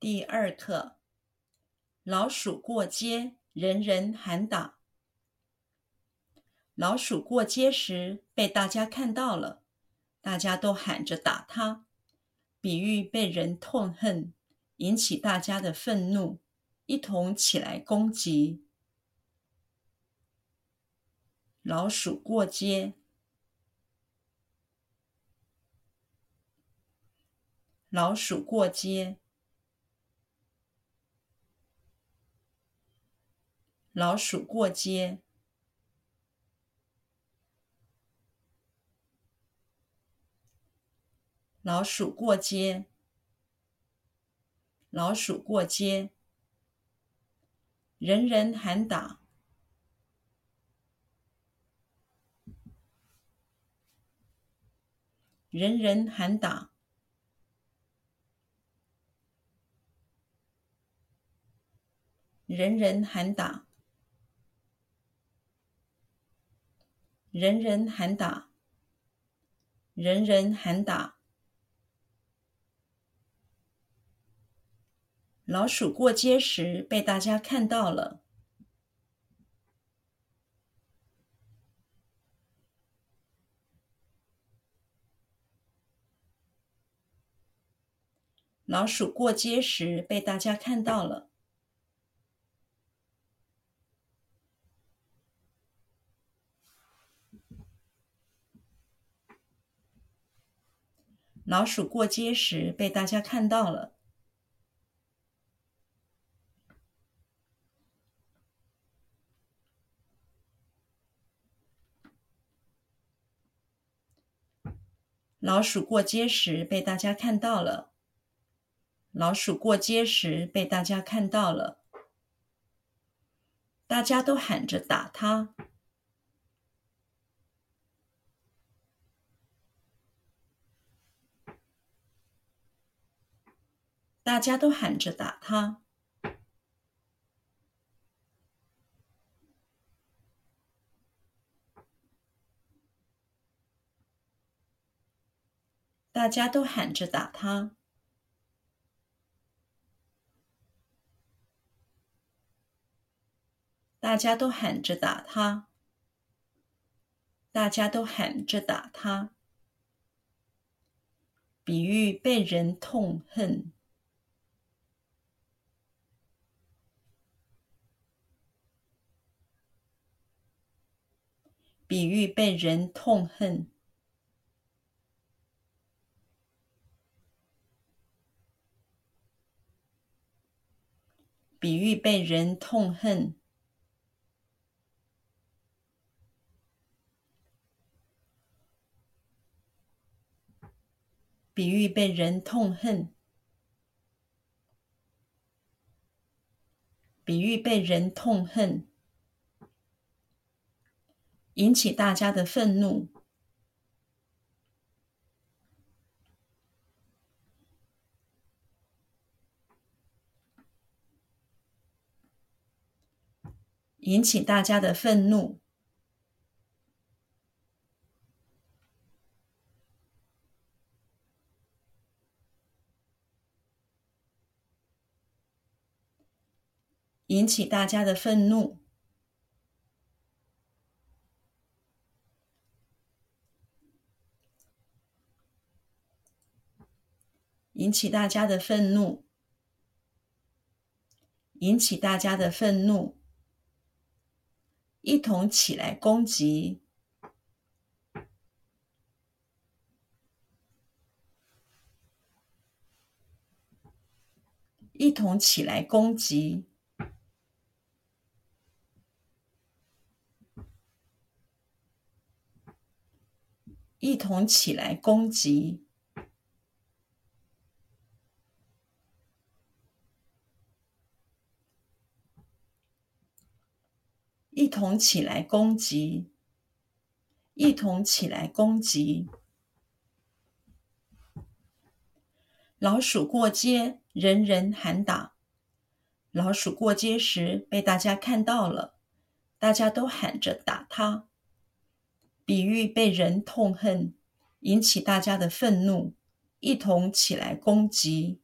第二课：老鼠过街，人人喊打。老鼠过街时被大家看到了，大家都喊着打它，比喻被人痛恨，引起大家的愤怒，一同起来攻击。老鼠过街，老鼠过街。老鼠过街，老鼠过街，老鼠过街，人人喊打，人人喊打，人人喊打。人人喊打，人人喊打。老鼠过街时被大家看到了。老鼠过街时被大家看到了。老鼠过街时被大家看到了。老鼠过街时被大家看到了。老鼠过街时被大家看到了。大家都喊着打它。大家都喊着打他，大家都喊着打他，大家都喊着打他，大家都喊着打他，比喻被人痛恨。比喻被人痛恨，比喻被人痛恨，比喻被人痛恨，比喻被人痛恨。引起大家的愤怒，引起大家的愤怒，引起大家的愤怒。引起大家的愤怒，引起大家的愤怒，一同起来攻击，一同起来攻击，一同起来攻击。一同起来攻击！一同起来攻击！老鼠过街，人人喊打。老鼠过街时被大家看到了，大家都喊着打它，比喻被人痛恨，引起大家的愤怒，一同起来攻击。